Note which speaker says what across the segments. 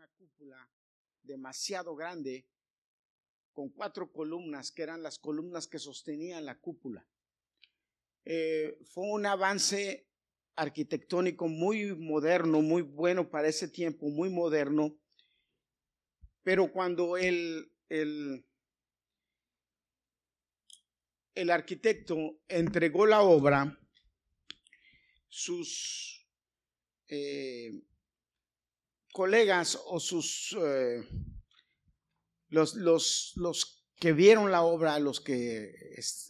Speaker 1: una cúpula demasiado grande con cuatro columnas, que eran las columnas que sostenían la cúpula. Eh, fue un avance arquitectónico muy moderno, muy bueno para ese tiempo, muy moderno. Pero cuando el, el, el arquitecto entregó la obra, sus eh, colegas o sus eh, los, los, los, que vieron la obra, los que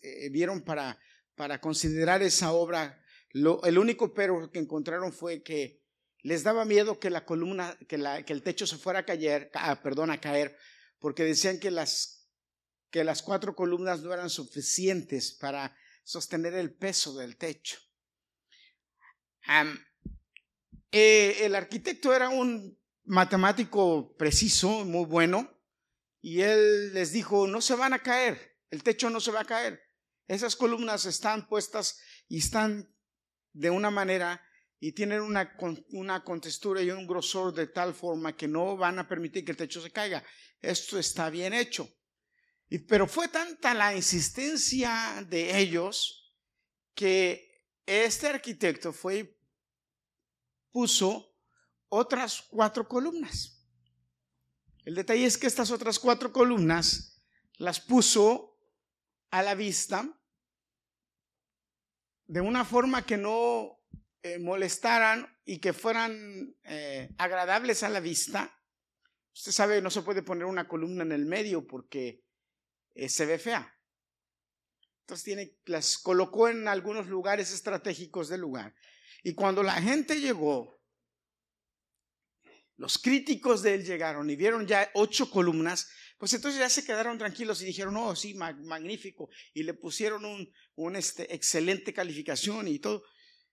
Speaker 1: eh, vieron para, para considerar esa obra, el único pero que encontraron fue que les daba miedo que la columna, que, la, que el techo se fuera a caer, ah, perdón, a caer, porque decían que las, que las cuatro columnas no eran suficientes para sostener el peso del techo. Eh, el arquitecto era un matemático preciso, muy bueno, y él les dijo, no se van a caer, el techo no se va a caer. Esas columnas están puestas y están de una manera y tienen una, una contextura y un grosor de tal forma que no van a permitir que el techo se caiga. Esto está bien hecho. Y, pero fue tanta la insistencia de ellos que este arquitecto fue puso otras cuatro columnas. El detalle es que estas otras cuatro columnas las puso a la vista de una forma que no eh, molestaran y que fueran eh, agradables a la vista. Usted sabe, no se puede poner una columna en el medio porque eh, se ve fea. Entonces tiene, las colocó en algunos lugares estratégicos del lugar. Y cuando la gente llegó, los críticos de él llegaron y vieron ya ocho columnas, pues entonces ya se quedaron tranquilos y dijeron, oh, sí, magnífico. Y le pusieron un, un este, excelente calificación y todo.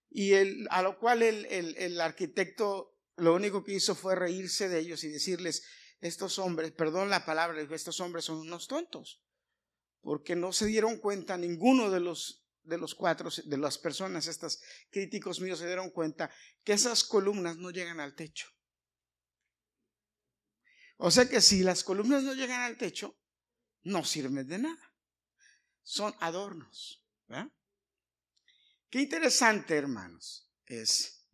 Speaker 1: Y a lo cual el, el arquitecto lo único que hizo fue reírse de ellos y decirles, estos hombres, perdón la palabra, estos hombres son unos tontos, porque no se dieron cuenta, ninguno de los de los cuatro, de las personas, estos críticos míos se dieron cuenta que esas columnas no llegan al techo. O sea que si las columnas no llegan al techo, no sirven de nada. Son adornos. Qué interesante, hermanos, es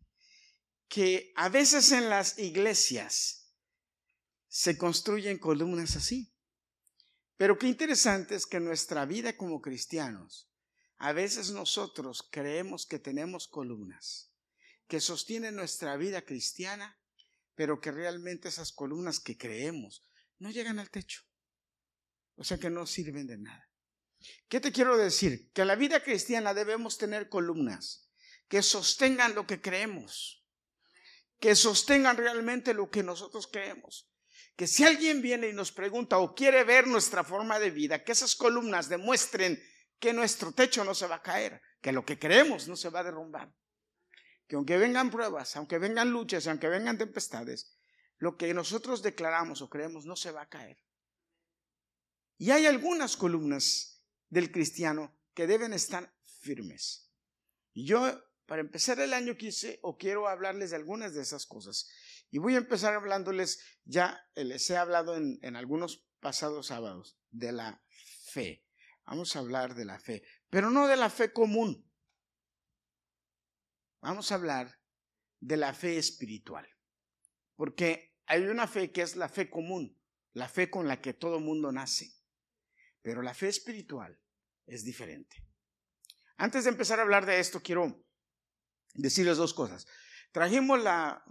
Speaker 1: que a veces en las iglesias se construyen columnas así. Pero qué interesante es que nuestra vida como cristianos, a veces nosotros creemos que tenemos columnas que sostienen nuestra vida cristiana pero que realmente esas columnas que creemos no llegan al techo. O sea que no sirven de nada. ¿Qué te quiero decir? Que en la vida cristiana debemos tener columnas que sostengan lo que creemos, que sostengan realmente lo que nosotros creemos. Que si alguien viene y nos pregunta o quiere ver nuestra forma de vida, que esas columnas demuestren que nuestro techo no se va a caer, que lo que creemos no se va a derrumbar que aunque vengan pruebas, aunque vengan luchas, aunque vengan tempestades, lo que nosotros declaramos o creemos no se va a caer. Y hay algunas columnas del cristiano que deben estar firmes. Y yo, para empezar el año, quise o quiero hablarles de algunas de esas cosas. Y voy a empezar hablándoles, ya les he hablado en, en algunos pasados sábados, de la fe. Vamos a hablar de la fe, pero no de la fe común, vamos a hablar de la fe espiritual. Porque hay una fe que es la fe común, la fe con la que todo mundo nace. Pero la fe espiritual es diferente. Antes de empezar a hablar de esto, quiero decirles dos cosas. Trajimos la,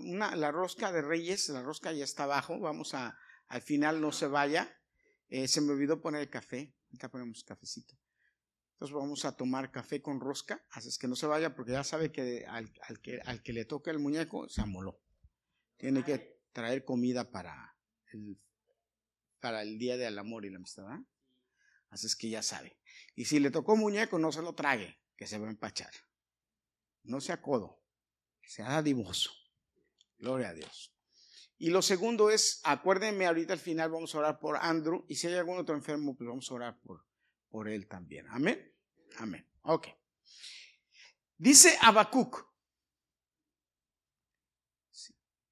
Speaker 1: rosca de Reyes, la rosca ya está abajo, vamos a, al final no se vaya. Eh, se me olvidó poner el café, ahorita ponemos cafecito. Entonces vamos a tomar café con rosca, así es que no se vaya porque ya sabe que al, que al que le toca el muñeco se amoló. Tiene que traer comida para el, para el día del amor y la amistad. Así es que ya sabe. Y si le tocó muñeco, no se lo trague, que se va a empachar. No sea codo, sea dadivoso. Gloria a Dios. Y lo segundo es, acuérdenme, ahorita al final vamos a orar por Andrew, y si hay algún otro enfermo, pues vamos a orar por, por él también. Amén. Amén. Ok. Dice Habacuc,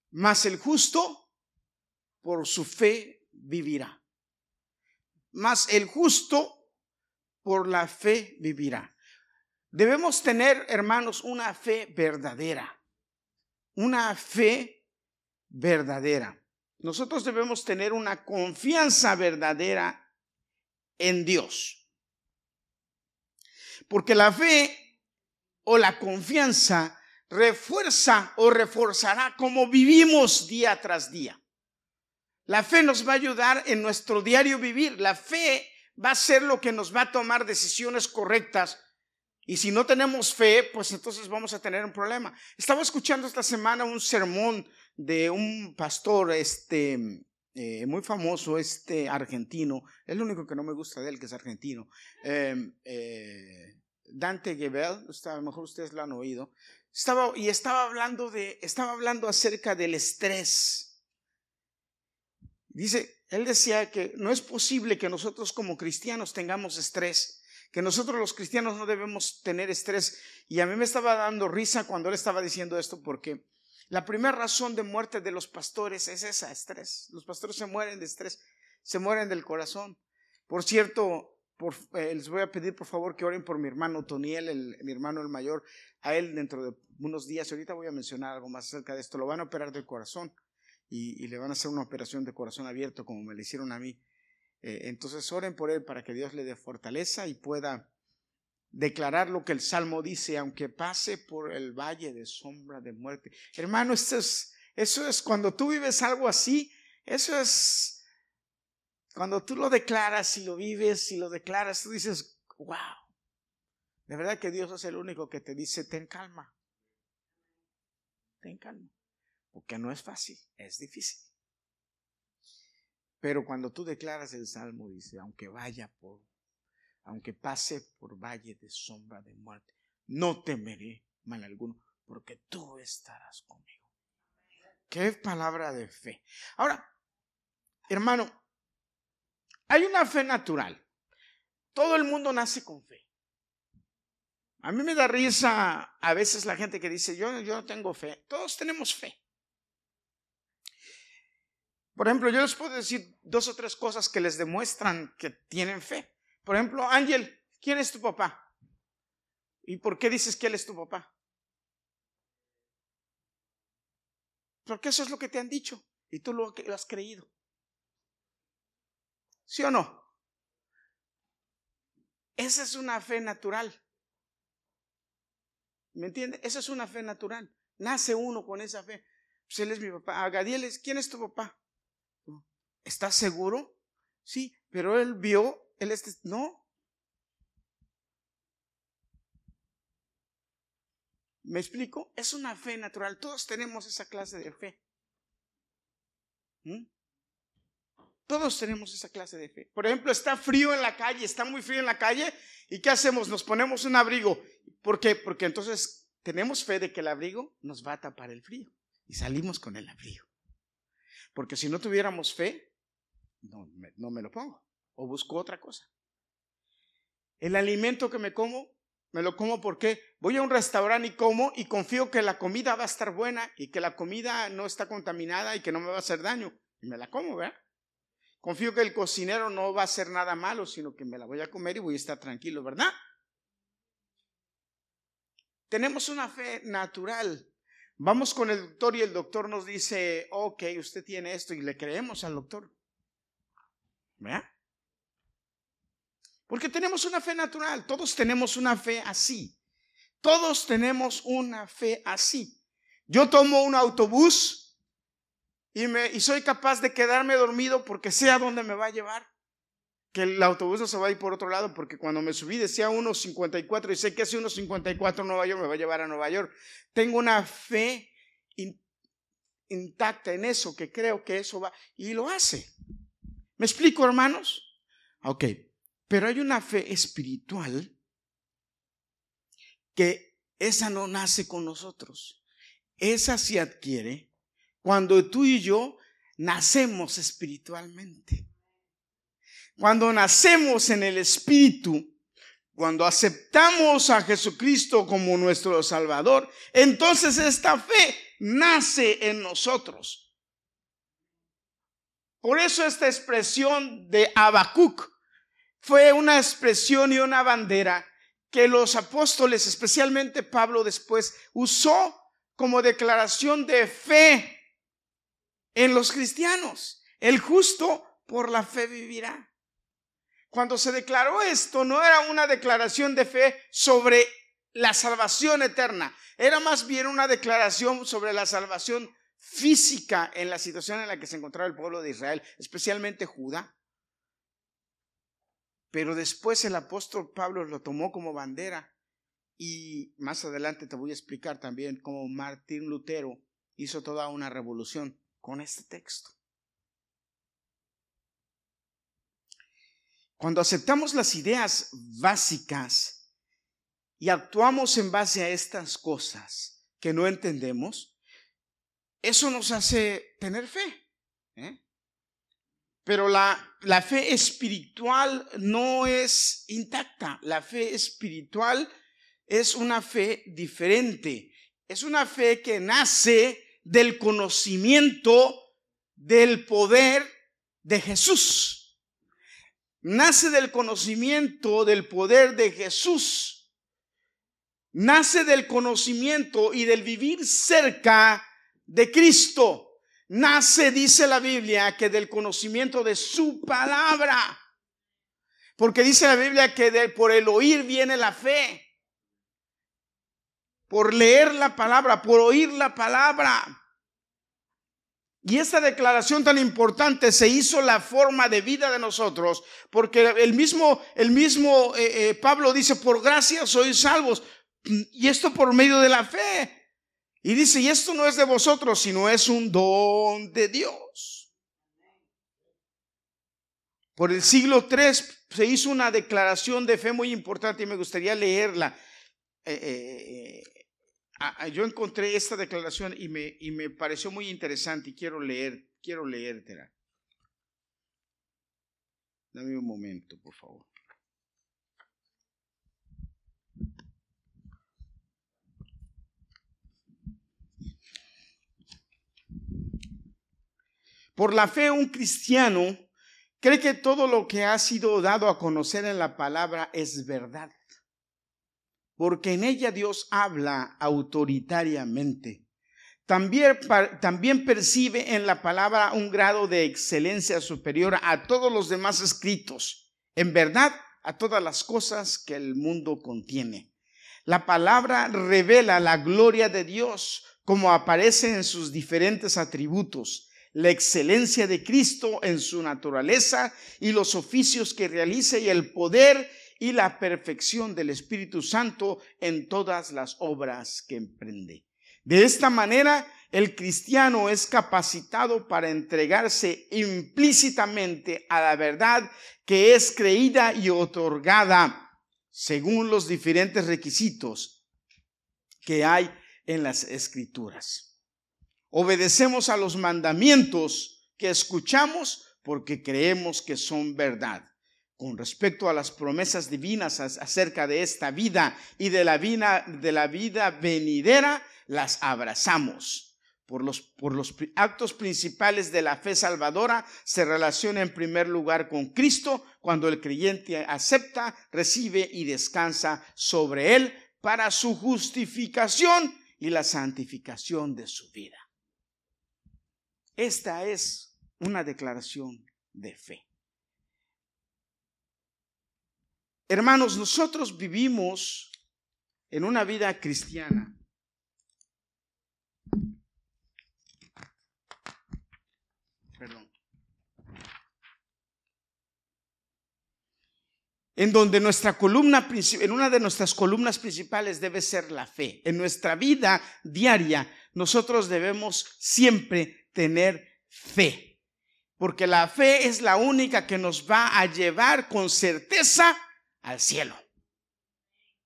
Speaker 1: mas el justo por su fe vivirá. Mas el justo por la fe vivirá. Debemos tener, hermanos, una fe verdadera. Una fe verdadera. Nosotros debemos tener una confianza verdadera en Dios. Porque la fe o la confianza refuerza o reforzará como vivimos día tras día. La fe nos va a ayudar en nuestro diario vivir. La fe va a ser lo que nos va a tomar decisiones correctas. Y si no tenemos fe, pues entonces vamos a tener un problema. Estaba escuchando esta semana un sermón de un pastor, este, eh, muy famoso, este argentino. Es el único que no me gusta de él, que es argentino. Em, eh, Dante Gebel, a lo mejor ustedes lo han oído. Estaba, y estaba hablando de, estaba hablando acerca del estrés. Dice, él decía que no es posible que nosotros como cristianos tengamos estrés, que nosotros los cristianos no debemos tener estrés. Y a mí me estaba dando risa cuando él estaba diciendo esto porque la primera razón de muerte de los pastores es esa, estrés. Los pastores se mueren de estrés, se mueren del corazón. Por cierto, eh, les voy a pedir por favor que oren por mi hermano Toniel, el, mi hermano el mayor. A él dentro de unos días, ahorita voy a mencionar algo más acerca de esto, lo van a operar del corazón y, le van a hacer una operación de corazón abierto como me le hicieron a mí. Eh, entonces oren por él para que Dios le dé fortaleza y pueda declarar lo que el Salmo dice, aunque pase por el valle de sombra de muerte. Hermano, esto es, eso es cuando tú vives algo así, eso es cuando tú lo declaras y lo vives y lo declaras, tú dices, wow. De verdad que Dios es el único que te dice, ten calma. Ten calma. Porque no es fácil, es difícil. Pero cuando tú declaras el salmo, dice, aunque vaya por, aunque pase por valle de sombra de muerte, no temeré mal alguno, porque tú estarás conmigo. Qué palabra de fe. Ahora, hermano, hay una fe natural. Todo el mundo nace con fe. A mí me da risa a veces la gente que dice, yo, yo no tengo fe. Todos tenemos fe. Por ejemplo, yo les puedo decir dos o tres cosas que les demuestran que tienen fe. Por ejemplo, Ángel, ¿quién es tu papá? ¿Y por qué dices que él es tu papá? Porque eso es lo que te han dicho y tú lo has creído. ¿Sí o no? Esa es una fe natural. ¿Me entiende? Esa es una fe natural. Nace uno con esa fe. Pues él es mi papá. Agadiel, ¿quién es tu papá? ¿Estás seguro? Sí, pero él vio, él es, no. ¿Me explico? Es una fe natural. Todos tenemos esa clase de fe. ¿Mm? Todos tenemos esa clase de fe. Por ejemplo, está frío en la calle, está muy frío en la calle, ¿y qué hacemos? Nos ponemos un abrigo. ¿Por qué? Porque entonces tenemos fe de que el abrigo nos va a tapar el frío y salimos con el abrigo. Porque si no tuviéramos fe, no, no me lo pongo o busco otra cosa. El alimento que me como, me lo como porque voy a un restaurante y como y confío que la comida va a estar buena y que la comida no está contaminada y que no me va a hacer daño. Y me la como, ¿verdad? Confío que el cocinero no va a hacer nada malo, sino que me la voy a comer y voy a estar tranquilo, ¿verdad? Tenemos una fe natural. Vamos con el doctor y el doctor nos dice, ok, usted tiene esto y le creemos al doctor. ¿Verdad? Porque tenemos una fe natural, todos tenemos una fe así. Todos tenemos una fe así. Yo tomo un autobús y, soy capaz de quedarme dormido porque sé a dónde me va a llevar. Que el autobús no se va a ir por otro lado porque cuando me subí decía 1.54 y sé que hace 1.54 Nueva York me va a llevar a Nueva York. Tengo una fe intacta en eso, que creo que eso va y lo hace. ¿Me explico, hermanos? Ok, pero hay una fe espiritual que esa no nace con nosotros. Esa se adquiere cuando tú y yo nacemos espiritualmente. Cuando nacemos en el Espíritu, cuando aceptamos a Jesucristo como nuestro Salvador, entonces esta fe nace en nosotros. Por eso esta expresión de Habacuc fue una expresión y una bandera que los apóstoles, especialmente Pablo después, usó como declaración de fe en los cristianos. El justo por la fe vivirá. Cuando se declaró esto, no era una declaración de fe sobre la salvación eterna, era más bien una declaración sobre la salvación física en la situación en la que se encontraba el pueblo de Israel, especialmente Judá. Pero después el apóstol Pablo lo tomó como bandera y más adelante te voy a explicar también cómo Martín Lutero hizo toda una revolución con este texto. Cuando aceptamos las ideas básicas y actuamos en base a estas cosas que no entendemos, eso nos hace tener fe. ¿eh? Pero la, fe espiritual no es intacta. La fe espiritual es una fe diferente. Es una fe que nace del conocimiento del poder de Jesús. Nace del conocimiento del poder de Jesús. Nace del conocimiento y del vivir cerca de Cristo nace, dice la Biblia, que del conocimiento de su palabra. Porque dice la Biblia que por el oír viene la fe. Por leer la palabra, por oír la palabra. Y esta declaración tan importante se hizo la forma de vida de nosotros, porque el mismo, el mismo eh, eh, Pablo dice, por gracia sois salvos, y esto por medio de la fe. Y dice, y esto no es de vosotros, sino es un don de Dios. Por el siglo III se hizo una declaración de fe muy importante y me gustaría leerla. Eh, eh, eh, yo encontré esta declaración y me, y me pareció muy interesante y quiero leer, quiero leértela. Dame un momento, por favor. Por la fe, un cristiano cree que todo lo que ha sido dado a conocer en la palabra es verdad, porque en ella Dios habla autoritariamente. También, también, percibe en la palabra un grado de excelencia superior a todos los demás escritos, en verdad a todas las cosas que el mundo contiene. La palabra revela la gloria de Dios como aparece en sus diferentes atributos la excelencia de Cristo en su naturaleza y los oficios que realiza y el poder y la perfección del Espíritu Santo en todas las obras que emprende. De esta manera, el cristiano es capacitado para entregarse implícitamente a la verdad que es creída y otorgada según los diferentes requisitos que hay en las escrituras. Obedecemos a los mandamientos que escuchamos porque creemos que son verdad. Con respecto a las promesas divinas acerca de esta vida y de la vida, de la vida venidera, las abrazamos. Por los, por los actos principales de la fe salvadora se relaciona en primer lugar con Cristo cuando el creyente acepta, recibe y descansa sobre Él para su justificación y la santificación de su vida. Esta es una declaración de fe. Hermanos, nosotros vivimos en una vida cristiana. Perdón. En donde nuestra columna, en una de nuestras columnas principales debe ser la fe. En nuestra vida diaria, nosotros debemos siempre tener fe, porque la fe es la única que nos va a llevar con certeza al cielo.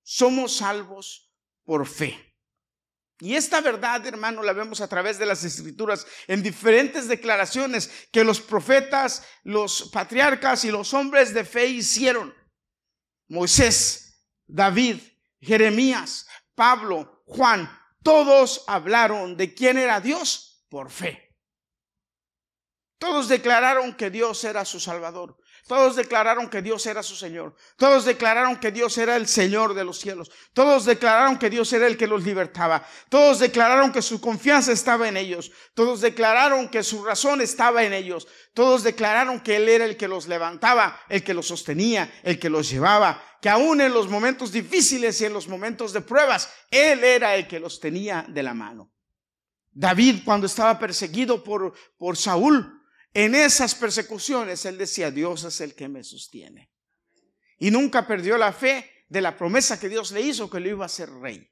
Speaker 1: Somos salvos por fe. Y esta verdad, hermano, la vemos a través de las escrituras en diferentes declaraciones que los profetas, los patriarcas y los hombres de fe hicieron. Moisés, David, Jeremías, Pablo, Juan, todos hablaron de quién era Dios por fe. Todos declararon que Dios era su Salvador. Todos declararon que Dios era su Señor. Todos declararon que Dios era el Señor de los cielos. Todos declararon que Dios era el que los libertaba. Todos declararon que su confianza estaba en ellos. Todos declararon que su razón estaba en ellos. Todos declararon que Él era el que los levantaba, el que los sostenía, el que los llevaba. Que aún en los momentos difíciles y en los momentos de pruebas, Él era el que los tenía de la mano. David, cuando estaba perseguido por, por Saúl, en esas persecuciones él decía, Dios es el que me sostiene. Y nunca perdió la fe de la promesa que Dios le hizo que lo iba a ser rey.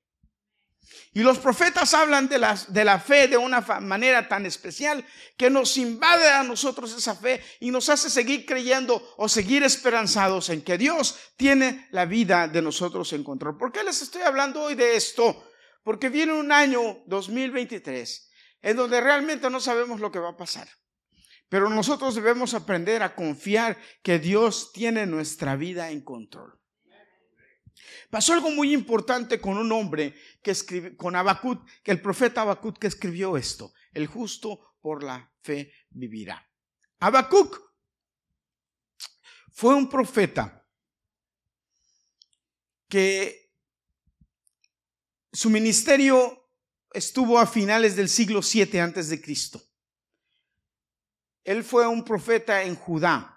Speaker 1: Y los profetas hablan de la, de la fe de una manera tan especial que nos invade a nosotros esa fe y nos hace seguir creyendo o seguir esperanzados en que Dios tiene la vida de nosotros en control. ¿Por qué les estoy hablando hoy de esto? Porque viene un año 2023 en donde realmente no sabemos lo que va a pasar. Pero nosotros debemos aprender a confiar que Dios tiene nuestra vida en control. Pasó algo muy importante con un hombre que escribió, con Abacut, que el profeta Abacut que escribió esto, el justo por la fe vivirá. Habacuc fue un profeta que su ministerio estuvo a finales del siglo 7 antes de Cristo. Él fue un profeta en Judá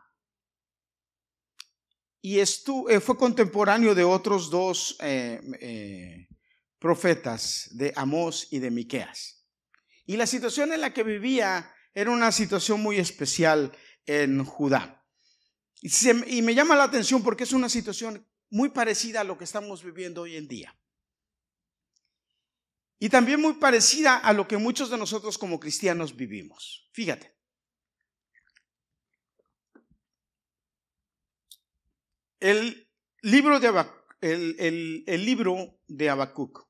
Speaker 1: y eh, fue contemporáneo de otros dos eh, eh, profetas, de Amós y de Miqueas. Y la situación en la que vivía era una situación muy especial en Judá. y me llama la atención porque es una situación muy parecida a lo que estamos viviendo hoy en día. Y también muy parecida a lo que muchos de nosotros como cristianos vivimos. Fíjate. El libro de, el, libro de Habacuc,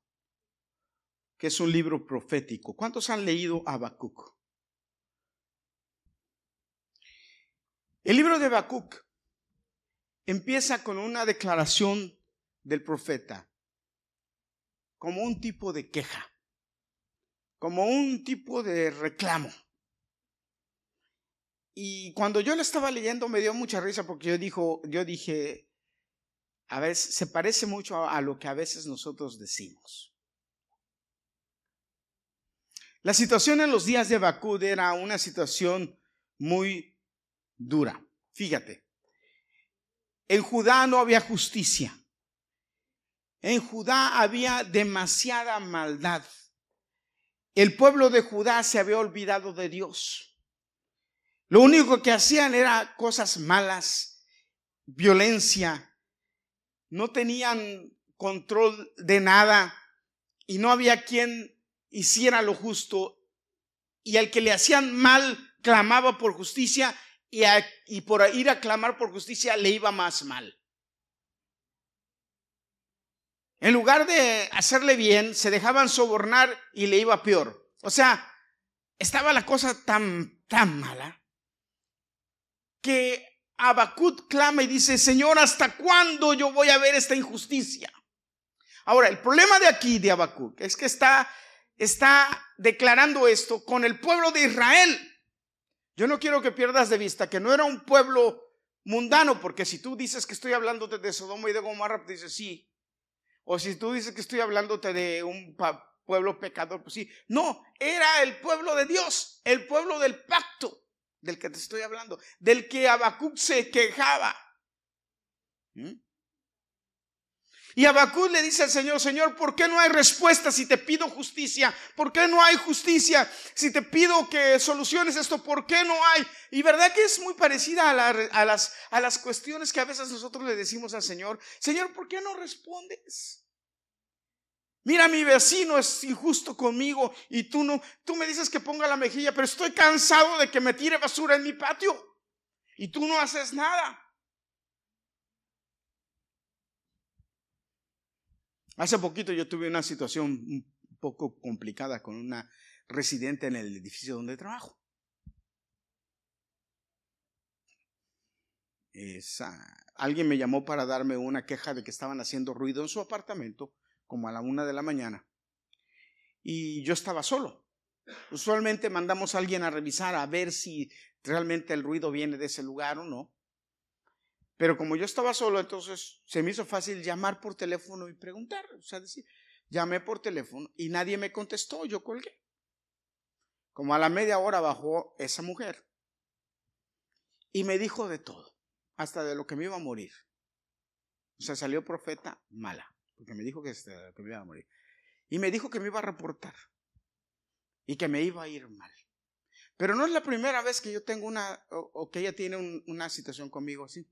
Speaker 1: que es un libro profético. ¿Cuántos han leído Habacuc? El libro de Habacuc empieza con una declaración del profeta, como un tipo de queja, como un tipo de reclamo. Y cuando yo lo estaba leyendo me dio mucha risa porque yo, dijo, yo dije, a veces se parece mucho a, lo que a veces nosotros decimos. La situación en los días de Bacud era una situación muy dura. Fíjate, en Judá no había justicia. En Judá había demasiada maldad. El pueblo de Judá se había olvidado de Dios. Lo único que hacían era cosas malas, violencia, no tenían control de nada y no había quien hiciera lo justo y al que le hacían mal clamaba por justicia y, y por ir a clamar por justicia le iba más mal. En lugar de hacerle bien, se dejaban sobornar y le iba peor. O sea, estaba la cosa tan, tan mala que Abacut clama y dice, Señor, ¿hasta cuándo yo voy a ver esta injusticia? Ahora, el problema de aquí de Abacut es que está, está declarando esto con el pueblo de Israel. Yo no quiero que pierdas de vista que no era un pueblo mundano, porque si tú dices que estoy hablándote de Sodoma y de Gomorra, pues dices sí. O si tú dices que estoy hablándote de un pueblo pecador, pues sí. No, era el pueblo de Dios, el pueblo del pacto del que te estoy hablando, del que Habacuc se quejaba. ¿Mm? Y Habacuc le dice al Señor, Señor, ¿por qué no hay respuesta si te pido justicia? ¿Por qué no hay justicia si te pido que soluciones esto? ¿Por qué no hay? Y verdad que es muy parecida a, a, las, a las cuestiones que a veces nosotros le decimos al Señor, Señor, ¿por qué no respondes? Mira, mi vecino es injusto conmigo y tú no, tú me dices que ponga la mejilla, pero estoy cansado de que me tire basura en mi patio y tú no haces nada. Hace poquito yo tuve una situación un poco complicada con una residente en el edificio donde trabajo. alguien me llamó para darme una queja de que estaban haciendo ruido en su apartamento como a la una de la mañana. Y yo estaba solo. Usualmente mandamos a alguien a revisar a ver si realmente el ruido viene de ese lugar o no. Pero como yo estaba solo, entonces se me hizo fácil llamar por teléfono y preguntar. O sea, decir, llamé por teléfono y nadie me contestó, yo colgué. Como a la media hora bajó esa mujer y me dijo de todo, hasta de lo que me iba a morir. O sea, salió profeta mala, porque me dijo que, este, que me iba a morir. Y me dijo que me iba a reportar y que me iba a ir mal. Pero no es la primera vez que yo tengo una, o, que ella tiene una situación conmigo así.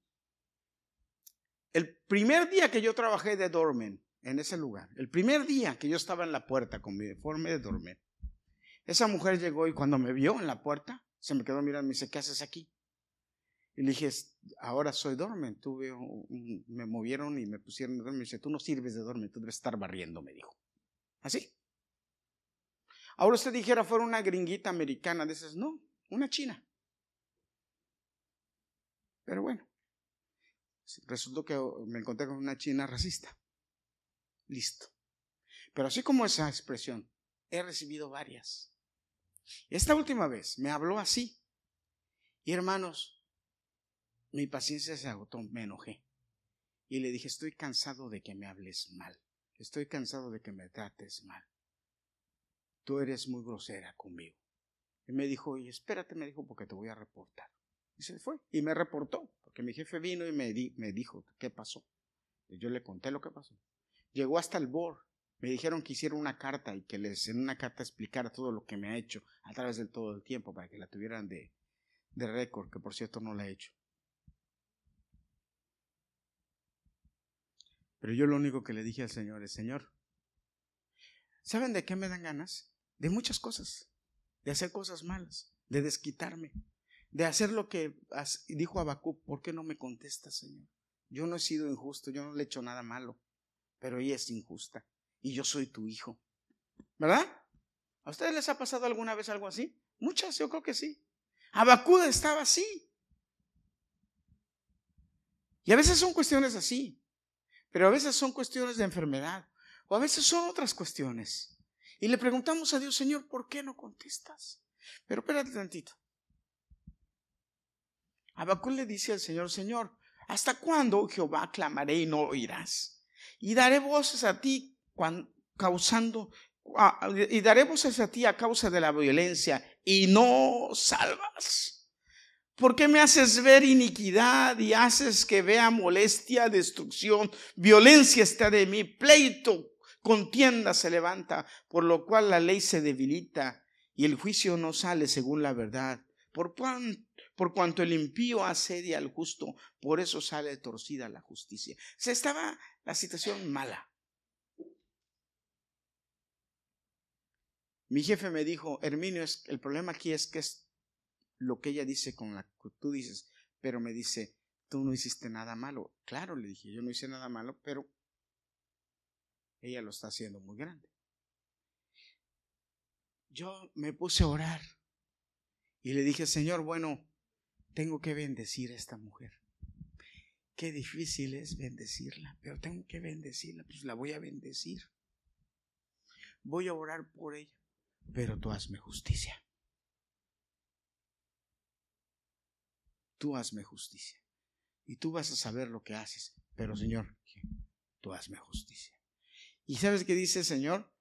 Speaker 1: El primer día que yo trabajé de dormen en ese lugar, el primer día que yo estaba en la puerta con mi uniforme de dormir, esa mujer llegó y cuando me vio en la puerta, se me quedó mirando y me dice, ¿qué haces aquí? Y le dije, ahora soy dormen. Tuve me movieron y me pusieron dormen. Me dice, tú no sirves de dormen, tú debes estar barriendo, me dijo. Así. Ahora usted dijera fuera una gringuita americana de esas, no, una china. Pero bueno, resultó que me encontré con una china racista. Listo. Pero así como esa expresión, he recibido varias. Esta última vez me habló así. Y hermanos, mi paciencia se agotó, me enojé. Y le dije, estoy cansado de que me hables mal. Estoy cansado de que me trates mal tú eres muy grosera conmigo. Y me dijo, y espérate, me dijo, porque te voy a reportar. Y se fue. Y me reportó, porque mi jefe vino y me, me dijo, ¿qué pasó? Y yo le conté lo que pasó. Llegó hasta el board. Me dijeron que hiciera una carta y que les en una carta explicara todo lo que me ha hecho a través de todo el tiempo para que la tuvieran de, de récord, que por cierto no la he hecho. Pero yo lo único que le dije al Señor es, Señor, ¿saben de qué me dan ganas? de muchas cosas, de hacer cosas malas, de desquitarme, de hacer lo que dijo Abacú, ¿por qué no me contestas, Señor? Yo no he sido injusto, yo no le he hecho nada malo, pero ella es injusta y yo soy tu hijo. ¿Verdad? ¿A ustedes les ha pasado alguna vez algo así? Muchas, yo creo que sí. Abacú estaba así. Y a veces son cuestiones así, pero a veces son cuestiones de enfermedad, o a veces son otras cuestiones. Y le preguntamos a Dios, Señor, ¿por qué no contestas? Pero espérate tantito. Abacú le dice al Señor, Señor, ¿hasta cuándo, Jehová, clamaré y no oirás? Y daré voces a ti causando, y daré voces a ti a causa de la violencia y no salvas. ¿Por qué me haces ver iniquidad y haces que vea molestia, destrucción, violencia está de mí, pleito, contienda se levanta, por lo cual la ley se debilita y el juicio no sale según la verdad. Por, por cuanto el impío asedia al justo, por eso sale torcida la justicia. Se estaba la situación mala. Mi jefe me dijo, Herminio, el problema aquí es que es lo que ella dice con la que tú dices, pero me dice, tú no hiciste nada malo. Claro, le dije, yo no hice nada malo, pero ella lo está haciendo muy grande. Yo me puse a orar y le dije, Señor, bueno, tengo que bendecir a esta mujer. Qué difícil es bendecirla, pero tengo que bendecirla, pues la voy a bendecir. Voy a orar por ella, pero tú hazme justicia. Tú hazme justicia. Y tú vas a saber lo que haces, pero Señor, tú hazme justicia. ¿Y sabes qué dice el Señor?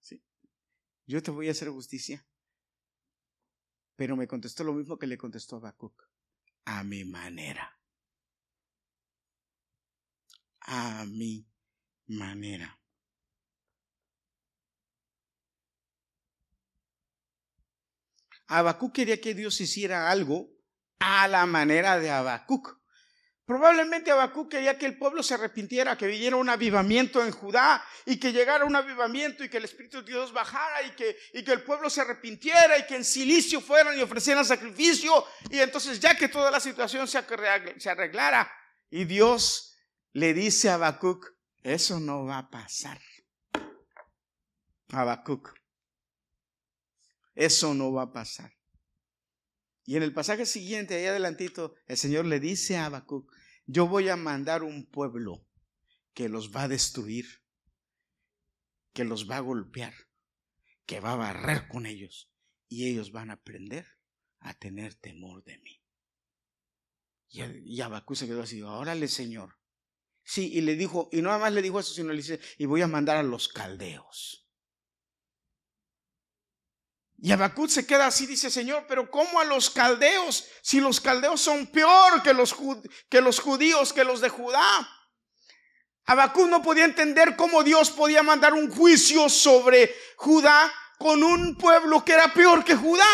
Speaker 1: Sí. Yo te voy a hacer justicia. Pero me contestó lo mismo que le contestó a Habacuc. A mi manera. A mi manera. Habacuc quería que Dios hiciera algo a la manera de Habacuc. Probablemente Habacuc quería que el pueblo se arrepintiera, que viniera un avivamiento en Judá y que llegara un avivamiento y que el Espíritu de Dios bajara y que, y que el pueblo se arrepintiera y que en silicio fueran y ofrecieran sacrificio y entonces ya que toda la situación se arreglara y Dios le dice a Habacuc, eso no va a pasar. Habacuc, eso no va a pasar. Y en el pasaje siguiente, ahí adelantito, el Señor le dice a Habacuc, yo voy a mandar un pueblo que los va a destruir, que los va a golpear, que va a barrer con ellos y ellos van a aprender a tener temor de mí. Y, y se quedó así, órale Señor. Sí, y le dijo, y no nada más le dijo eso, sino le dice, y voy a mandar a los caldeos. Y Habacuc se queda así, dice, Señor, pero ¿cómo a los caldeos? Si los caldeos son peor que los, que los judíos, que los de Judá. Habacuc no podía entender cómo Dios podía mandar un juicio sobre Judá con un pueblo que era peor que Judá.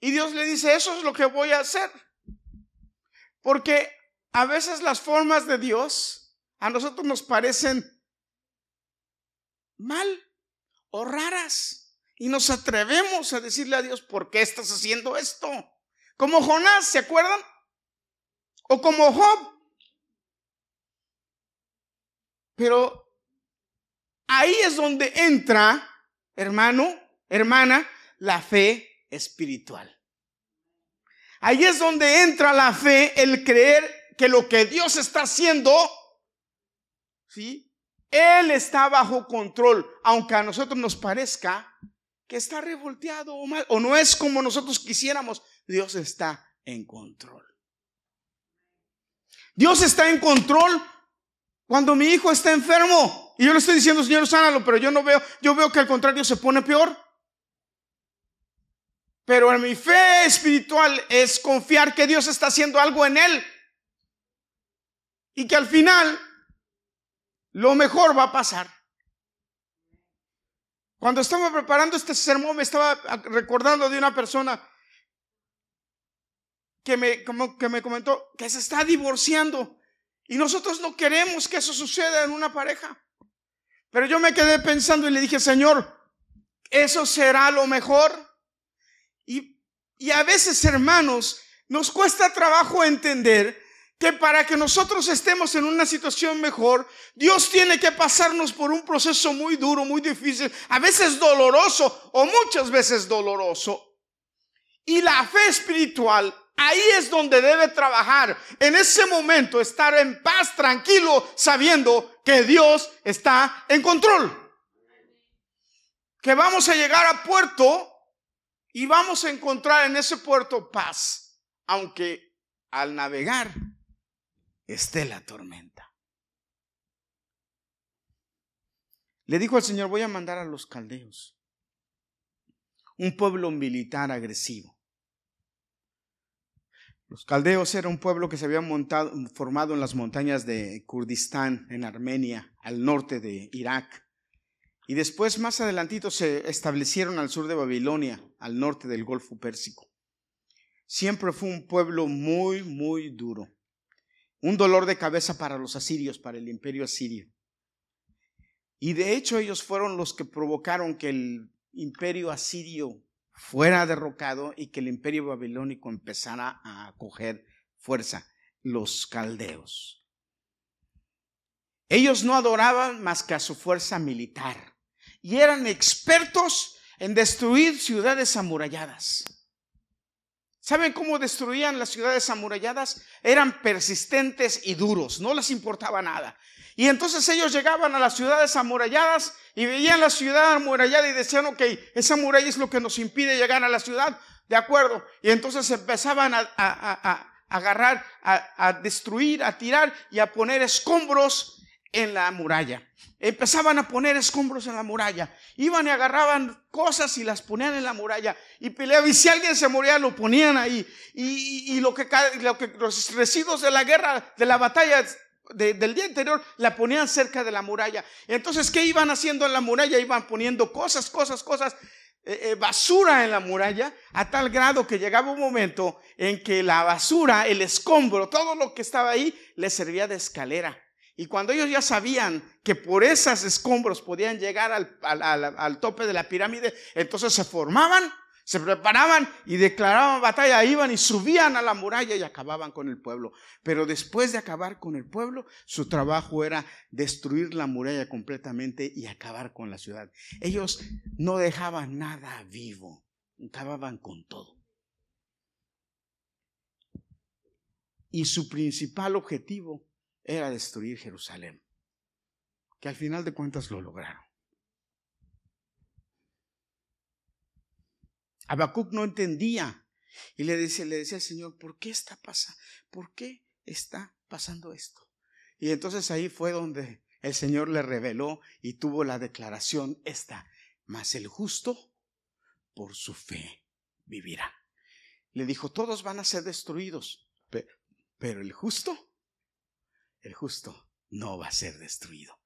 Speaker 1: Y Dios le dice, eso es lo que voy a hacer. Porque a veces las formas de Dios a nosotros nos parecen mal o raras. Y nos atrevemos a decirle a Dios, ¿por qué estás haciendo esto? Como Jonás, ¿se acuerdan? O como Job. Pero ahí es donde entra, hermano, hermana, la fe espiritual. Ahí es donde entra la fe, el creer que lo que Dios está haciendo, ¿sí? Él está bajo control, aunque a nosotros nos parezca que está revolteado o mal, o no es como nosotros quisiéramos, Dios está en control. Dios está en control cuando mi hijo está enfermo y yo le estoy diciendo, Señor, sánalo, pero yo no veo, yo veo que al contrario se pone peor. Pero en mi fe espiritual es confiar que Dios está haciendo algo en él. Y que al final lo mejor va a pasar. Cuando estaba preparando este sermón me estaba recordando de una persona que me, que me comentó que se está divorciando y nosotros no queremos que eso suceda en una pareja. Pero yo me quedé pensando y le dije, Señor, ¿eso será lo mejor? Y, y a veces, hermanos, nos cuesta trabajo entender que para que nosotros estemos en una situación mejor, Dios tiene que pasarnos por un proceso muy duro, muy difícil, a veces doloroso o muchas veces doloroso. Y la fe espiritual Ahí es donde debe trabajar. En ese momento estar en paz, tranquilo, sabiendo que Dios está en control. Que vamos a llegar a puerto y vamos a encontrar en ese puerto paz, aunque al navegar esté la tormenta. Le dijo al Señor, voy a mandar a los caldeos, un pueblo militar agresivo. Los caldeos era un pueblo que se había montado, formado en las montañas de Kurdistán, en Armenia, al norte de Irak. Y después, más adelantito, se establecieron al sur de Babilonia, al norte del Golfo Pérsico. Siempre fue un pueblo muy, muy duro un dolor de cabeza para los asirios, para el imperio asirio. Y de hecho ellos fueron los que provocaron que el imperio asirio fuera derrocado y que el imperio babilónico empezara a coger fuerza, los caldeos. Ellos no adoraban más que a su fuerza militar y eran expertos en destruir ciudades amuralladas. ¿Saben cómo destruían las ciudades amuralladas? Eran persistentes y duros, no les importaba nada. Y entonces ellos llegaban a las ciudades amuralladas y veían la ciudad amurallada y decían, ok, esa muralla es lo que nos impide llegar a la ciudad, de acuerdo. Y entonces empezaban a, agarrar, a destruir, a tirar y a poner escombros en la muralla empezaban a poner escombros en la muralla. Iban y agarraban cosas y las ponían en la muralla y peleaban. Y si alguien se moría, lo ponían ahí. Y, lo, que, lo, que, los residuos de la guerra, de la batalla del día anterior, la ponían cerca de la muralla. Entonces, ¿qué iban haciendo en la muralla? Iban poniendo cosas, cosas, cosas. Eh, eh, basura en la muralla a tal grado que llegaba un momento en que la basura, el escombro, todo lo que estaba ahí, les servía de escalera y cuando ellos ya sabían que por esas escombros podían llegar al, tope de la pirámide, entonces se formaban, se preparaban y declaraban batalla, iban y subían a la muralla y acababan con el pueblo. Pero después de acabar con el pueblo, su trabajo era destruir la muralla completamente y acabar con la ciudad. Ellos no dejaban nada vivo, acababan con todo. Y su principal objetivo era destruir Jerusalén. que al final de cuentas lo lograron. Habacuc no entendía y le decía, le decía al Señor, ¿por qué está pasando? ¿Por qué está pasando esto? Y entonces ahí fue donde el Señor le reveló y tuvo la declaración esta, mas el justo por su fe vivirá. Le dijo, todos van a ser destruidos, pero el justo, el justo no va a ser destruido.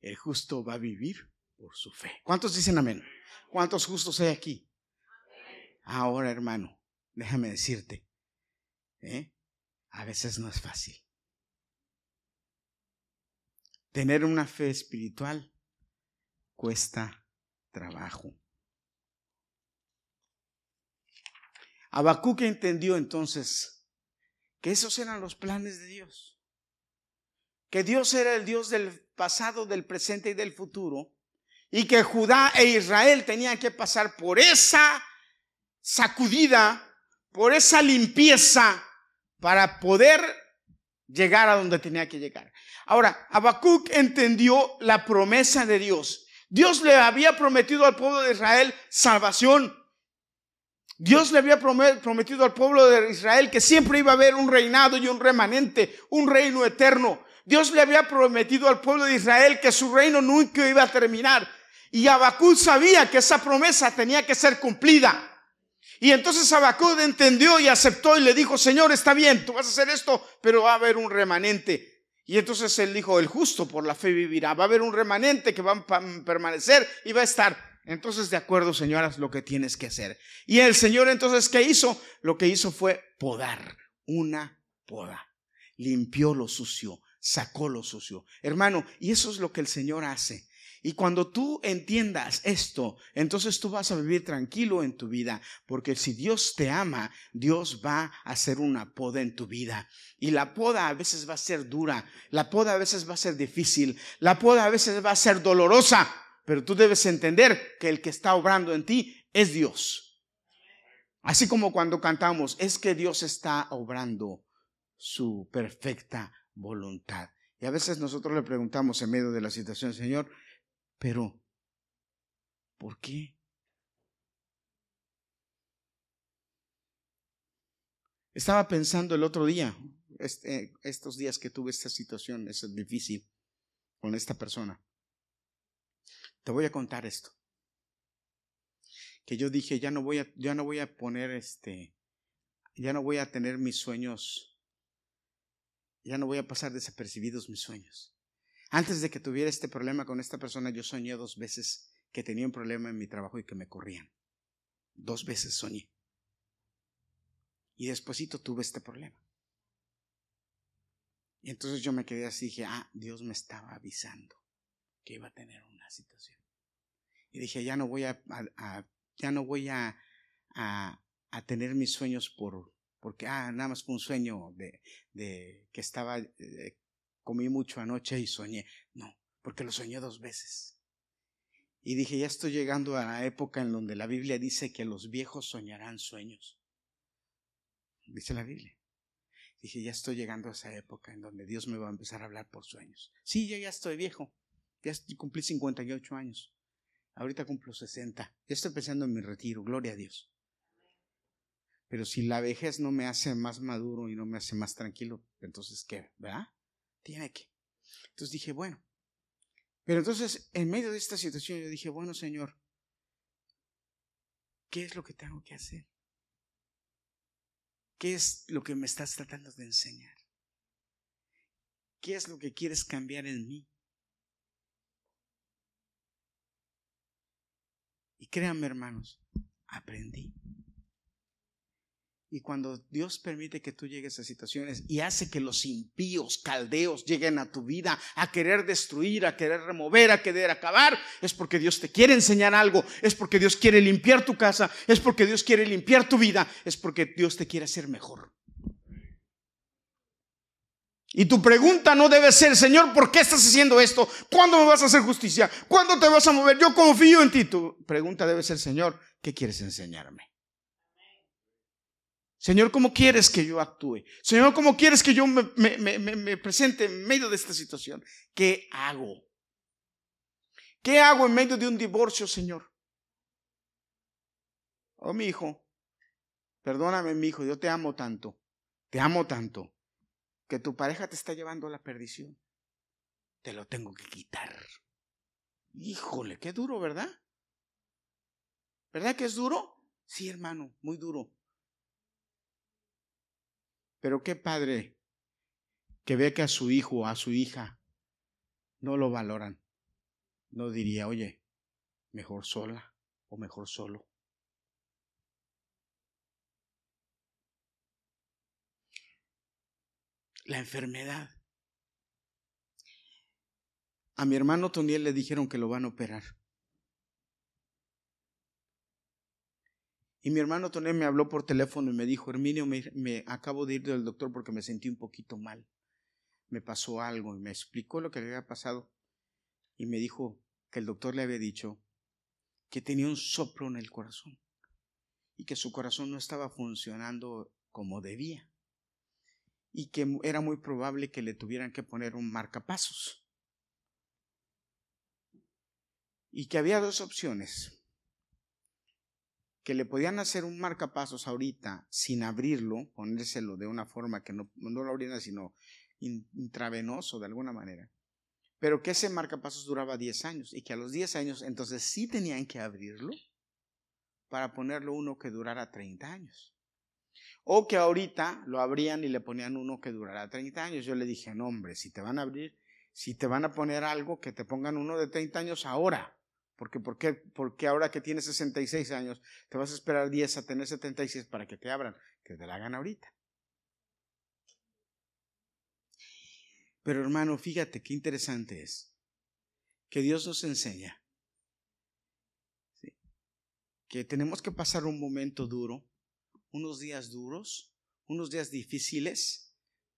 Speaker 1: El justo va a vivir por su fe. ¿Cuántos dicen amén? ¿Cuántos justos hay aquí? Ahora, hermano, déjame decirte, ¿eh? a veces no es fácil. Tener una fe espiritual cuesta trabajo. Habacuc entendió entonces que esos eran los planes de Dios. Que Dios era el Dios del pasado, del presente y del futuro. Y que Judá e Israel tenían que pasar por esa sacudida, por esa limpieza para poder llegar a donde tenía que llegar. Ahora, Habacuc entendió la promesa de Dios. Dios le había prometido al pueblo de Israel salvación. Dios le había prometido al pueblo de Israel que siempre iba a haber un reinado y un remanente, un reino eterno. Dios le había prometido al pueblo de Israel que su reino nunca iba a terminar. Y Habacuc sabía que esa promesa tenía que ser cumplida. Y entonces Habacuc entendió y aceptó y le dijo, Señor, está bien, tú vas a hacer esto, pero va a haber un remanente. Y entonces él dijo, el justo por la fe vivirá. Va a haber un remanente que va a permanecer y va a estar. Entonces, de acuerdo, señoras, lo que tienes que hacer. Y el Señor entonces, ¿qué hizo? Lo que hizo fue podar, una poda. Limpió lo sucio, sacó lo sucio. Hermano, y eso es lo que el Señor hace. Y cuando tú entiendas esto, entonces tú vas a vivir tranquilo en tu vida, porque si Dios te ama, Dios va a hacer una poda en tu vida. Y la poda a veces va a ser dura, la poda a veces va a ser difícil, la poda a veces va a ser dolorosa, pero tú debes entender que el que está obrando en ti es Dios. Así como cuando cantamos, es que Dios está obrando su perfecta voluntad. Y a veces nosotros le preguntamos en medio de la situación, Señor, pero, ¿por qué? Estaba pensando el otro día, este, estos días que tuve esta situación, es difícil con esta persona. Te voy a contar esto. Que yo dije, ya no voy a, ya no voy a poner este, ya no voy a tener mis sueños, ya no voy a pasar desapercibidos mis sueños. Antes de que tuviera este problema con esta persona, yo soñé dos veces que tenía un problema en mi trabajo y que me corrían. Dos veces soñé. Y despuesito tuve este problema. Y entonces yo me quedé así y dije, ah, Dios me estaba avisando que iba a tener una situación. Y dije, ya no voy a, ya no voy a, a, tener mis sueños por, porque, ah, nada más fue un sueño de, de que estaba, eh, comí mucho anoche y soñé. No, porque lo soñé dos veces. Y dije, ya estoy llegando a la época en donde la Biblia dice que los viejos soñarán sueños. Dice la Biblia. Dije, ya estoy llegando a esa época en donde Dios me va a empezar a hablar por sueños. Sí, yo ya estoy viejo. Ya cumplí 58 años. Ahorita cumplo 60. Ya estoy pensando en mi retiro. Gloria a Dios. Pero si la vejez no me hace más maduro y no me hace más tranquilo, entonces ¿qué? ¿Verdad? Tiene que. Entonces dije, bueno. Pero entonces, en medio de esta situación, yo dije, bueno, Señor, ¿qué es lo que tengo que hacer? ¿Qué es lo que me estás tratando de enseñar? ¿Qué es lo que quieres cambiar en mí? Y créanme, hermanos, aprendí. Y cuando Dios permite que tú llegues a situaciones y hace que los impíos, caldeos, lleguen a tu vida a querer destruir, a querer remover, a querer acabar, es porque Dios te quiere enseñar algo, es porque Dios quiere limpiar tu casa, es porque Dios quiere limpiar tu vida, es porque Dios te quiere hacer mejor. Y tu pregunta no debe ser, Señor, ¿por qué estás haciendo esto? ¿Cuándo me vas a hacer justicia? ¿Cuándo te vas a mover? Yo confío en ti. Tu pregunta debe ser, Señor, ¿qué quieres enseñarme? Señor, ¿cómo quieres que yo actúe? Señor, ¿cómo quieres que yo me, presente en medio de esta situación? ¿Qué hago? ¿Qué hago en medio de un divorcio, Señor? Oh, mi hijo, perdóname, mi hijo, yo te amo tanto, te amo tanto, que tu pareja te está llevando a la perdición. Te lo tengo que quitar. Híjole, qué duro, ¿verdad? ¿Verdad que es duro? Sí, hermano, muy duro. Pero qué padre que ve que a su hijo o a su hija no lo valoran. No diría, oye, mejor sola o mejor solo. La enfermedad. A mi hermano Toniel le dijeron que lo van a operar. Y mi hermano Toniel me habló por teléfono y me dijo, Herminio, me, me, acabo de ir del doctor porque me sentí un poquito mal. Me pasó algo y me explicó lo que le había pasado. Y me dijo que el doctor le había dicho que tenía un soplo en el corazón y que su corazón no estaba funcionando como debía y que era muy probable que le tuvieran que poner un marcapasos. Y que había dos opciones. Que le podían hacer un marcapasos ahorita sin abrirlo, ponérselo de una forma que no, no lo abrieran, sino intravenoso de alguna manera. Pero que ese marcapasos duraba 10 años y que a los 10 años entonces sí tenían que abrirlo para ponerlo uno que durara 30 años. O que ahorita lo abrían y le ponían uno que durara 30 años. Yo le dije, no hombre, si te van a abrir, si te van a poner algo, que te pongan uno de 30 años ahora. Porque, ¿por qué? Porque ahora que tienes 66 años, te vas a esperar 10 a tener 76 para que te abran, que te la hagan ahorita. Pero hermano, fíjate qué interesante es que Dios nos enseña que tenemos que pasar un momento duro unos días duros, unos días difíciles,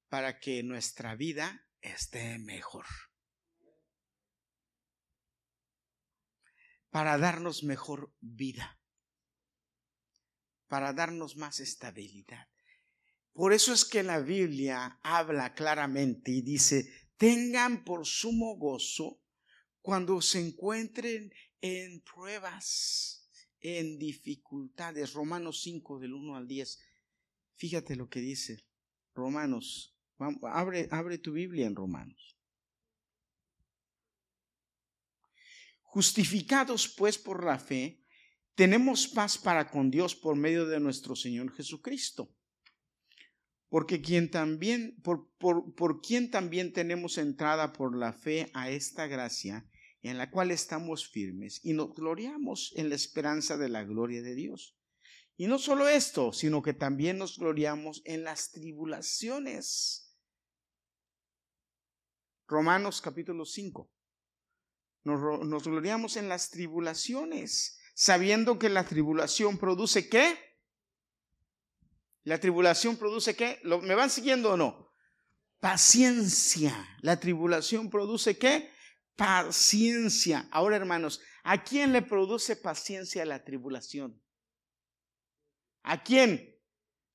Speaker 1: para que nuestra vida esté mejor. Para darnos mejor vida. Para darnos más estabilidad. Por eso es que la Biblia habla claramente y dice, tengan por sumo gozo cuando se encuentren en pruebas en dificultades. Romanos 5 del 1 al 10. Fíjate lo que dice. Romanos. Abre, abre tu Biblia en Romanos. Justificados pues por la fe, tenemos paz para con Dios por medio de nuestro Señor Jesucristo. Porque quien también, por, por, por quien también tenemos entrada por la fe a esta gracia, en la cual estamos firmes y nos gloriamos en la esperanza de la gloria de Dios. Y no solo esto, sino que también nos gloriamos en las tribulaciones. Romanos capítulo 5. Nos, gloriamos en las tribulaciones, sabiendo que la tribulación produce qué? La tribulación produce qué? ¿Me van siguiendo o no? Paciencia. La tribulación produce qué? paciencia. Ahora, hermanos, ¿a quién le produce paciencia la tribulación? ¿A quién?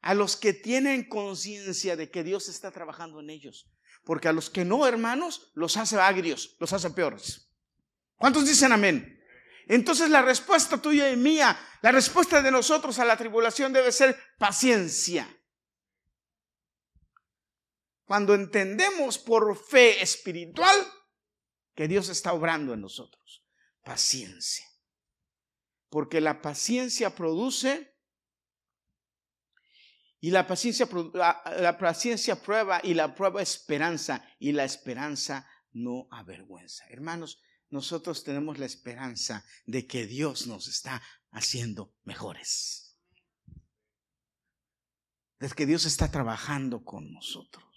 Speaker 1: A los que tienen conciencia de que Dios está trabajando en ellos. Porque a los que no, hermanos, los hace agrios, los hace peores. ¿Cuántos dicen amén? Entonces la respuesta tuya y mía, la respuesta de nosotros a la tribulación debe ser paciencia. Cuando entendemos por fe espiritual que Dios está obrando en nosotros. Paciencia. Porque la paciencia produce y la paciencia, la, paciencia prueba y la prueba esperanza y la esperanza no avergüenza. Hermanos, nosotros tenemos la esperanza de que Dios nos está haciendo mejores. De que Dios está trabajando con nosotros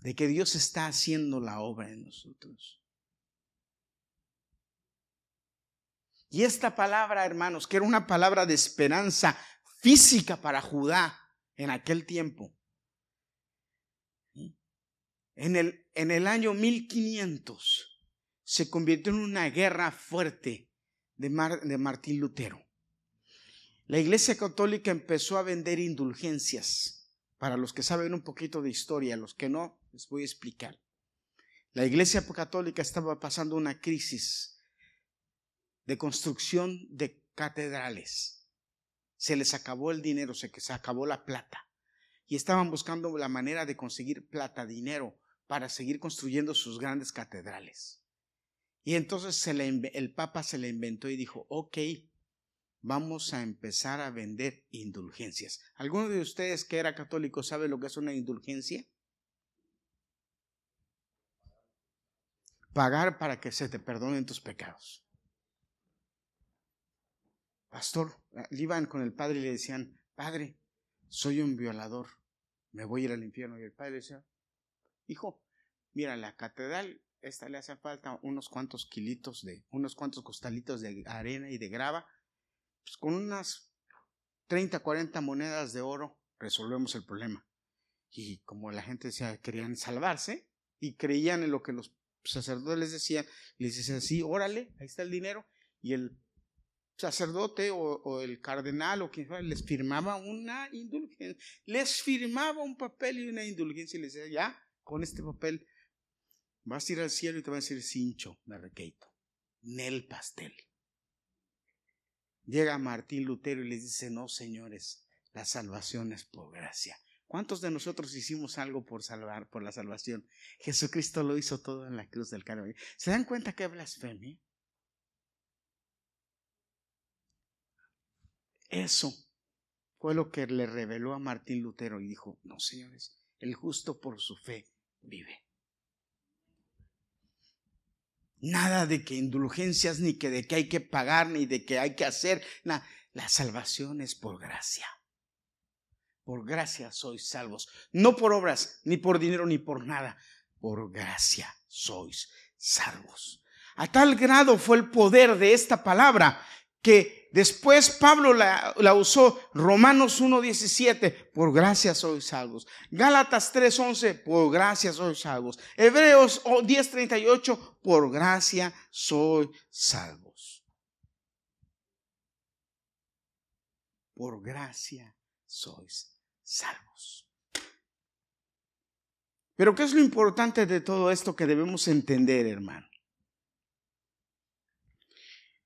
Speaker 1: de que Dios está haciendo la obra en nosotros. Y esta palabra, hermanos, que era una palabra de esperanza física para Judá en aquel tiempo, en el, en el año 1500 se convirtió en una guerra fuerte de, Martín Lutero. La Iglesia Católica empezó a vender indulgencias para los que saben un poquito de historia, los que no, les voy a explicar. La iglesia católica estaba pasando una crisis de construcción de catedrales. Se les acabó el dinero, se acabó la plata. Y estaban buscando la manera de conseguir plata, dinero, para seguir construyendo sus grandes catedrales. Y entonces el Papa se le inventó y dijo, ok, vamos a empezar a vender indulgencias. ¿Alguno de ustedes que era católico sabe lo que es una indulgencia? Pagar para que se te perdonen tus pecados. Pastor, iban con el padre y le decían, Padre, soy un violador, me voy a ir al infierno. Y el padre decía, Hijo, mira, la catedral, esta le hace falta unos cuantos kilitos de, unos cuantos costalitos de arena y de grava pues con unas 30, 40 monedas de oro resolvemos el problema. Y como la gente decía, querían salvarse y creían en lo que los sacerdotes les decían, les decían, sí, órale, ahí está el dinero. Y el sacerdote o, el cardenal o quien fuera les firmaba una indulgencia, les firmaba un papel y una indulgencia y les decía, ya, con este papel vas a ir al cielo y te va a decir cincho, me requeito, nel pastel. Llega Martín Lutero y les dice, no, señores, la salvación es por gracia. ¿Cuántos de nosotros hicimos algo por salvar, por la salvación? Jesucristo lo hizo todo en la cruz del Calvario. ¿Se dan cuenta que blasfemia? Eso fue lo que le reveló a Martín Lutero y dijo, no, señores, el justo por su fe vive. Nada de que indulgencias, ni que de que hay que pagar, ni de que hay que hacer. La salvación es por gracia. Por gracia sois salvos. No por obras, ni por dinero, ni por nada. Por gracia sois salvos. A tal grado fue el poder de esta palabra que después Pablo la, usó, Romanos 1.17, por gracia sois salvos. Gálatas 3.11, por gracia sois salvos. Hebreos 10.38, por gracia sois salvos. Por gracia sois salvos. Pero ¿qué es lo importante de todo esto que debemos entender, hermano?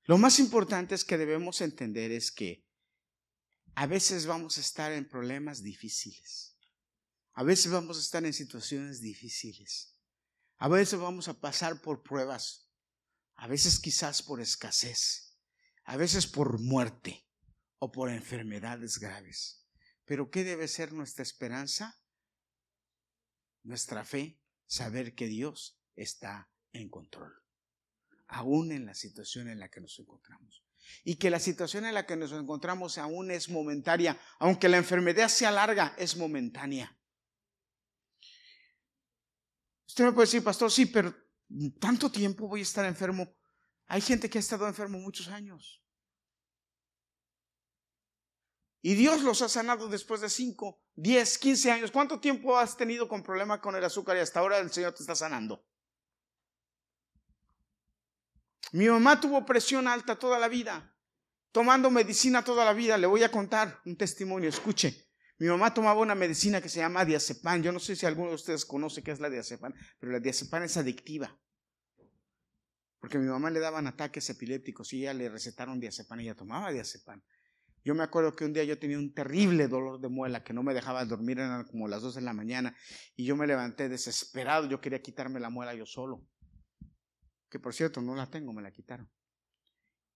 Speaker 1: Lo más importante es que debemos entender es que a veces vamos a estar en problemas difíciles. A veces vamos a estar en situaciones difíciles. A veces vamos a pasar por pruebas. A veces quizás por escasez. A veces por muerte o por enfermedades graves. Pero ¿qué debe ser nuestra esperanza? Nuestra fe, saber que Dios está en control aún en la situación en la que nos encontramos. Y que la situación en la que nos encontramos aún es momentaria, aunque la enfermedad sea larga, es momentánea. Usted me puede decir, pastor, sí, pero tanto tiempo voy a estar enfermo. Hay gente que ha estado enfermo muchos años. Y Dios los ha sanado después de 5, 10, 15 años. ¿Cuánto tiempo has tenido con problema con el azúcar y hasta ahora el Señor te está sanando? Mi mamá tuvo presión alta toda la vida, tomando medicina toda la vida. Le voy a contar un testimonio, escuche. Mi mamá tomaba una medicina que se llama diazepam. Yo no sé si alguno de ustedes conoce qué es la diazepam, pero la diazepam es adictiva. Porque a mi mamá le daban ataques epilépticos y ella le recetaron diazepam y ella tomaba diazepam. Yo me acuerdo que un día yo tenía un terrible dolor de muela que no me dejaba dormir, eran como las 2 de la mañana, y yo me levanté desesperado, yo quería quitarme la muela yo solo que por cierto no la tengo, me la quitaron.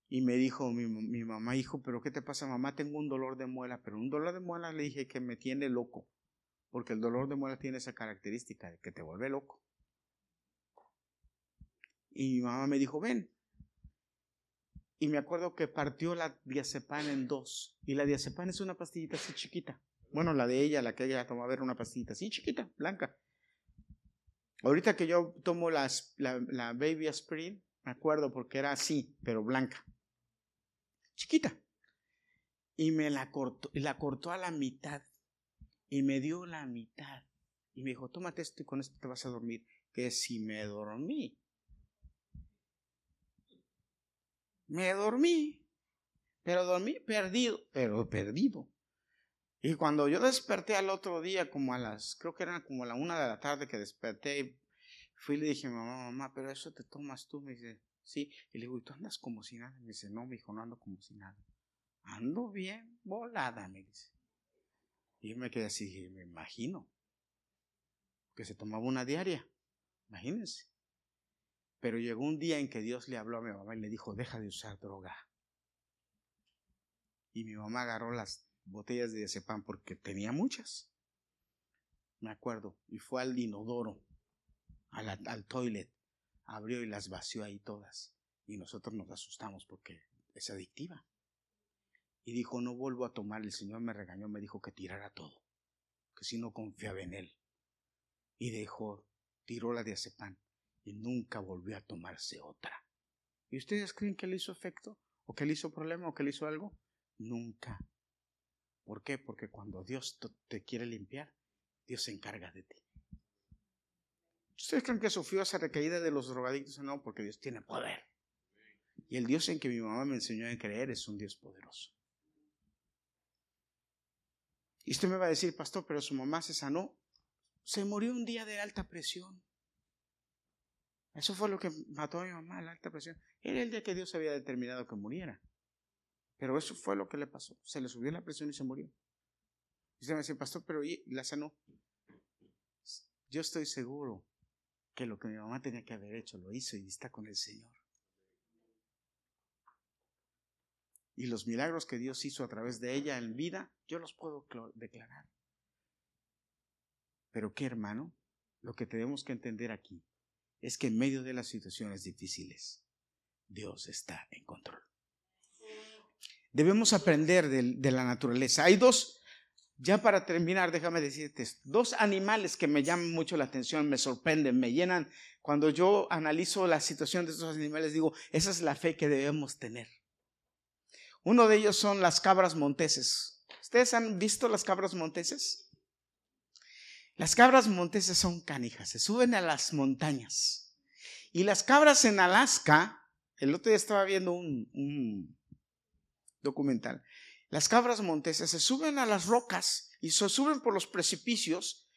Speaker 1: Y me dijo mi, mi, mamá, hijo, pero ¿qué te pasa, mamá? Tengo un dolor de muela, pero un dolor de muela le dije que me tiene loco, porque el dolor de muela tiene esa característica de que te vuelve loco. Y mi mamá me dijo, ven. Y me acuerdo que partió la diazepam en dos. Y la diazepam es una pastillita así chiquita. Bueno, la de ella, la que ella tomaba era una pastillita así chiquita, blanca. Ahorita que yo tomo la, la Baby Aspirin, me acuerdo porque era así, pero blanca. Chiquita. Y me la cortó, y la cortó a la mitad. Y me dio la mitad. Y me dijo, tómate esto y con esto te vas a dormir. Que si me dormí. Me dormí. Pero dormí perdido, pero perdido. Y cuando yo desperté al otro día, como a las, creo que era como a la una de la tarde que desperté, Fui y le dije, mamá, mamá, pero eso te tomas tú. Me dice, sí. Y le digo, ¿y tú andas como si nada? Me dice, no, mi hijo, no ando como si nada. Ando bien, volada, me dice. Y yo me quedé así, me imagino. Que se tomaba una diaria. Imagínense. Pero llegó un día en que Dios le habló a mi mamá y le dijo, deja de usar droga. Y mi mamá agarró las botellas de pan porque tenía muchas. Me acuerdo. Y fue al inodoro, al, al toilet. Abrió y las vació ahí todas. Y nosotros nos asustamos porque es adictiva. Y dijo, no vuelvo a tomar. El Señor me regañó, me dijo que tirara todo. Que si no confiaba en Él. Y dejó, tiró la de pan y nunca volvió a tomarse otra. ¿Y ustedes creen que le hizo efecto? ¿O que le hizo problema? ¿O que le hizo algo? Nunca. ¿Por qué? Porque cuando Dios te quiere limpiar, Dios se encarga de ti. ¿Ustedes creen que sufrió esa recaída de los drogadictos? No, porque Dios tiene poder. Y el Dios en que mi mamá me enseñó a creer es un Dios poderoso. Y usted me va a decir, pastor, pero su mamá se sanó. Se murió un día de alta presión. Eso fue lo que mató a mi mamá, la alta presión. Era el día que Dios había determinado que muriera. Pero eso fue lo que le pasó. Se le subió la presión y se murió. Y usted me dice, pastor, pero la sanó. Yo estoy seguro que lo que mi mamá tenía que haber hecho lo hizo y está con el Señor. Y los milagros que Dios hizo a través de ella en vida, yo los puedo declarar. Pero qué hermano, lo que tenemos que entender aquí es que en medio de las situaciones difíciles, Dios está en control. Debemos aprender de, la naturaleza. Hay dos, ya para terminar, déjame decirte, dos animales que me llaman mucho la atención, me sorprenden, me llenan. Cuando yo analizo la situación de estos animales, digo, esa es la fe que debemos tener. Uno de ellos son las cabras monteses. ¿Ustedes han visto las cabras monteses? Las cabras monteses son canijas, se suben a las montañas. Y las cabras en Alaska, el otro día estaba viendo un, documental, las cabras monteses se suben a las rocas y se suben por los precipicios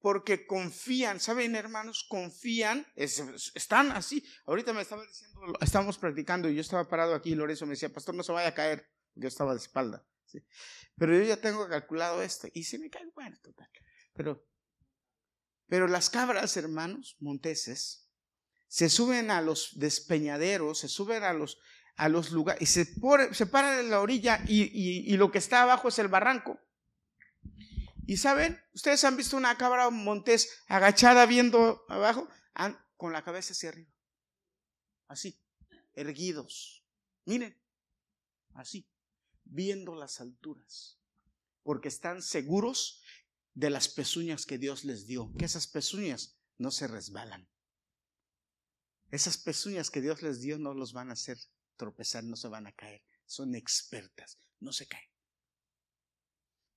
Speaker 1: porque confían, ¿saben hermanos? Confían, están así. Ahorita me estaba diciendo, estábamos practicando y yo estaba parado aquí y Lorenzo me decía, pastor, no se vaya a caer. Yo estaba de espalda. Pero yo ya tengo calculado esto y si me cae, bueno, total. Pero pero las cabras, hermanos, monteses, se suben a los despeñaderos, se suben a los, a los lugares y se, se paran en la orilla y, lo que está abajo es el barranco. Y saben, ustedes han visto una cabra montés agachada viendo abajo, con la cabeza hacia arriba. Así, erguidos. Miren, así, viendo las alturas. Porque están seguros de las pezuñas que Dios les dio, que esas pezuñas no se resbalan. Esas pezuñas que Dios les dio no los van a hacer tropezar, no se van a caer. Son expertas, no se caen.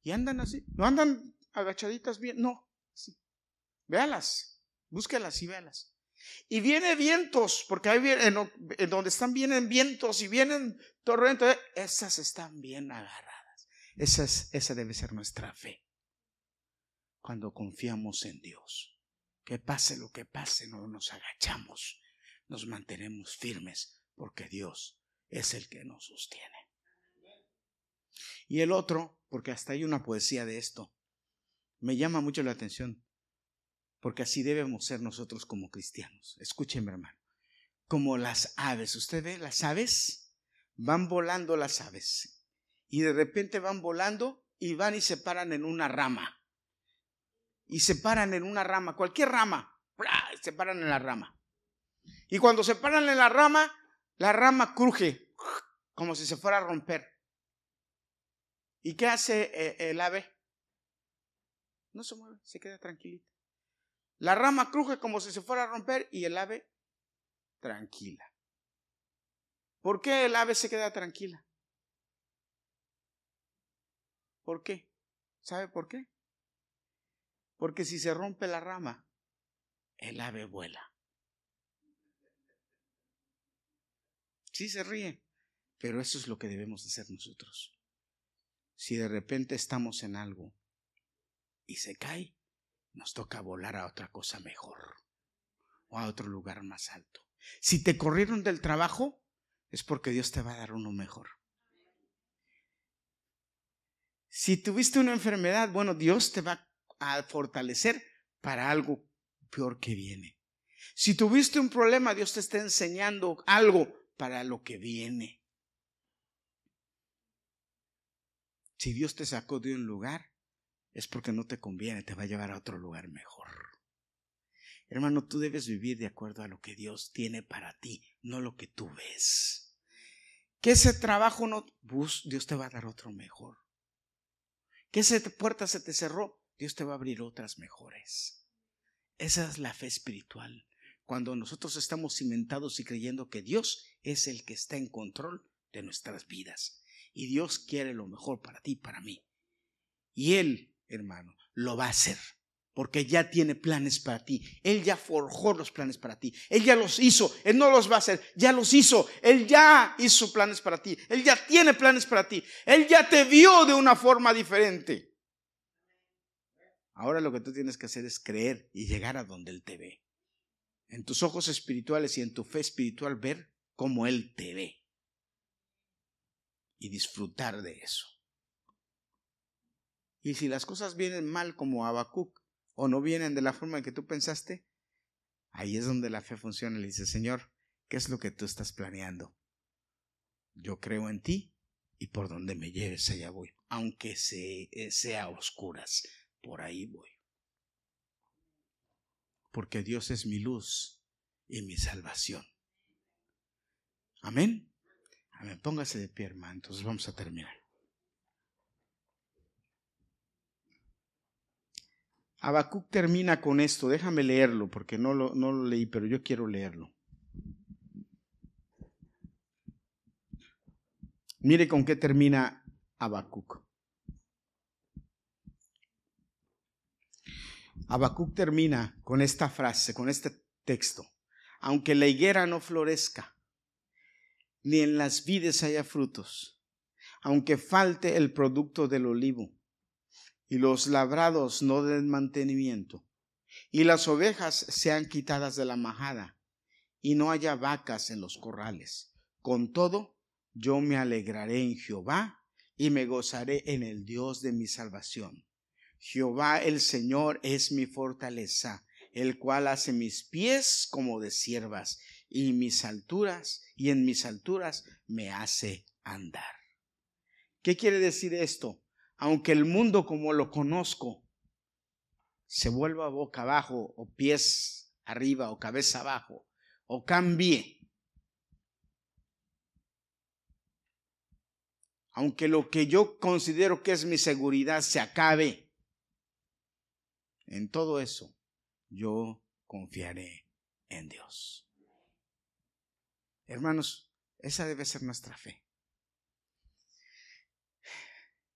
Speaker 1: Y andan así, no andan agachaditas bien, no. Sí. Véalas, búsquelas y véalas. Y viene vientos, porque ahí en, donde están vienen vientos y vienen torrentes, esas están bien agarradas. Esa, esa debe ser nuestra fe cuando confiamos en Dios. Que pase lo que pase, no nos agachamos, nos mantenemos firmes, porque Dios es el que nos sostiene. Y el otro, porque hasta hay una poesía de esto, me llama mucho la atención, porque así debemos ser nosotros como cristianos. Escúcheme, hermano. Como las aves. ¿Usted ve las aves? Van volando las aves. Y de repente van volando y van y se paran en una rama y se paran en una rama, cualquier rama, se paran en la rama. Y cuando se paran en la rama, la rama cruje como si se fuera a romper. ¿Y qué hace eh, el ave? No se mueve, se queda tranquilita. La rama cruje como si se fuera a romper y el ave tranquila. ¿Por qué el ave se queda tranquila? ¿Por qué? ¿Sabe por qué? Porque si se rompe la rama, el ave vuela. Sí se ríe, pero eso es lo que debemos hacer nosotros. Si de repente estamos en algo y se cae, nos toca volar a otra cosa mejor. o a otro lugar más alto. Si te corrieron del trabajo, es porque Dios te va a dar uno mejor. Si tuviste una enfermedad, bueno, Dios te va a fortalecer para algo peor que viene. Si tuviste un problema, Dios te está enseñando algo para lo que viene. Si Dios te sacó de un lugar, es porque no te conviene, te va a llevar a otro lugar mejor. Hermano, tú debes vivir de acuerdo a lo que Dios tiene para ti, no lo que tú ves. Que ese trabajo no, Dios te va a dar otro mejor. Que esa puerta se te cerró, Dios te va a abrir otras mejores. Esa es la fe espiritual. Cuando nosotros estamos cimentados y creyendo que Dios es el que está en control de nuestras vidas. Y Dios quiere lo mejor para ti y para mí. Y Él, hermano, lo va a hacer. Porque ya tiene planes para ti. Él ya forjó los planes para ti. Él ya los hizo. Él no los va a hacer. Ya los hizo. Él ya hizo planes para ti. Él ya tiene planes para ti. Él ya te vio de una forma diferente. Ahora lo que tú tienes que hacer es creer y llegar a donde Él te ve. En tus ojos espirituales y en tu fe espiritual ver cómo Él te ve. Y disfrutar de eso. Y si las cosas vienen mal como Habacuc o no vienen de la forma en que tú pensaste, ahí es donde la fe funciona. Le dice, Señor, ¿qué es lo que tú estás planeando? Yo creo en ti y por donde me lleves allá voy, aunque eh, sea oscuras, por ahí voy. Porque Dios es mi luz y mi salvación. Amén. Amén. Póngase de pie, hermano. Entonces vamos a terminar. Habacuc termina con esto, déjame leerlo porque no lo, no lo leí, pero yo quiero leerlo. Mire con qué termina Habacuc. Habacuc termina con esta frase, con este texto. Aunque la higuera no florezca, ni en las vides haya frutos, aunque falte el producto del olivo, y los labrados no den mantenimiento, y las ovejas sean quitadas de la majada, y no haya vacas en los corrales. Con todo, yo me alegraré en Jehová y me gozaré en el Dios de mi salvación. Jehová el Señor es mi fortaleza, el cual hace mis pies como de siervas, y mis alturas, y en mis alturas me hace andar. ¿Qué quiere decir esto? aunque el mundo como lo conozco se vuelva boca abajo o pies arriba o cabeza abajo o cambie, aunque lo que yo considero que es mi seguridad se acabe, en todo eso yo confiaré en Dios. Hermanos, esa debe ser nuestra fe.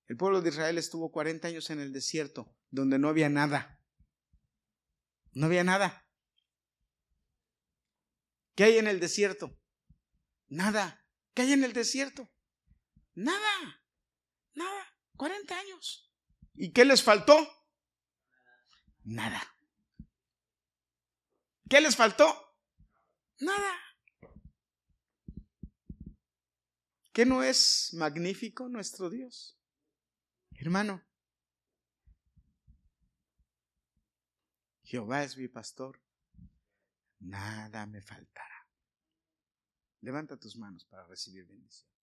Speaker 1: El pueblo de Israel estuvo 40 años en el desierto, donde no había nada. No había nada. ¿Qué hay en el desierto? Nada. ¿Qué hay en el desierto? Nada. Nada. 40 años. ¿Y qué les faltó? Nada. ¿Qué les faltó? Nada. ¿Qué no es magnífico nuestro Dios? Hermano, Jehová es mi pastor, nada me faltará. Levanta tus manos para recibir bendición.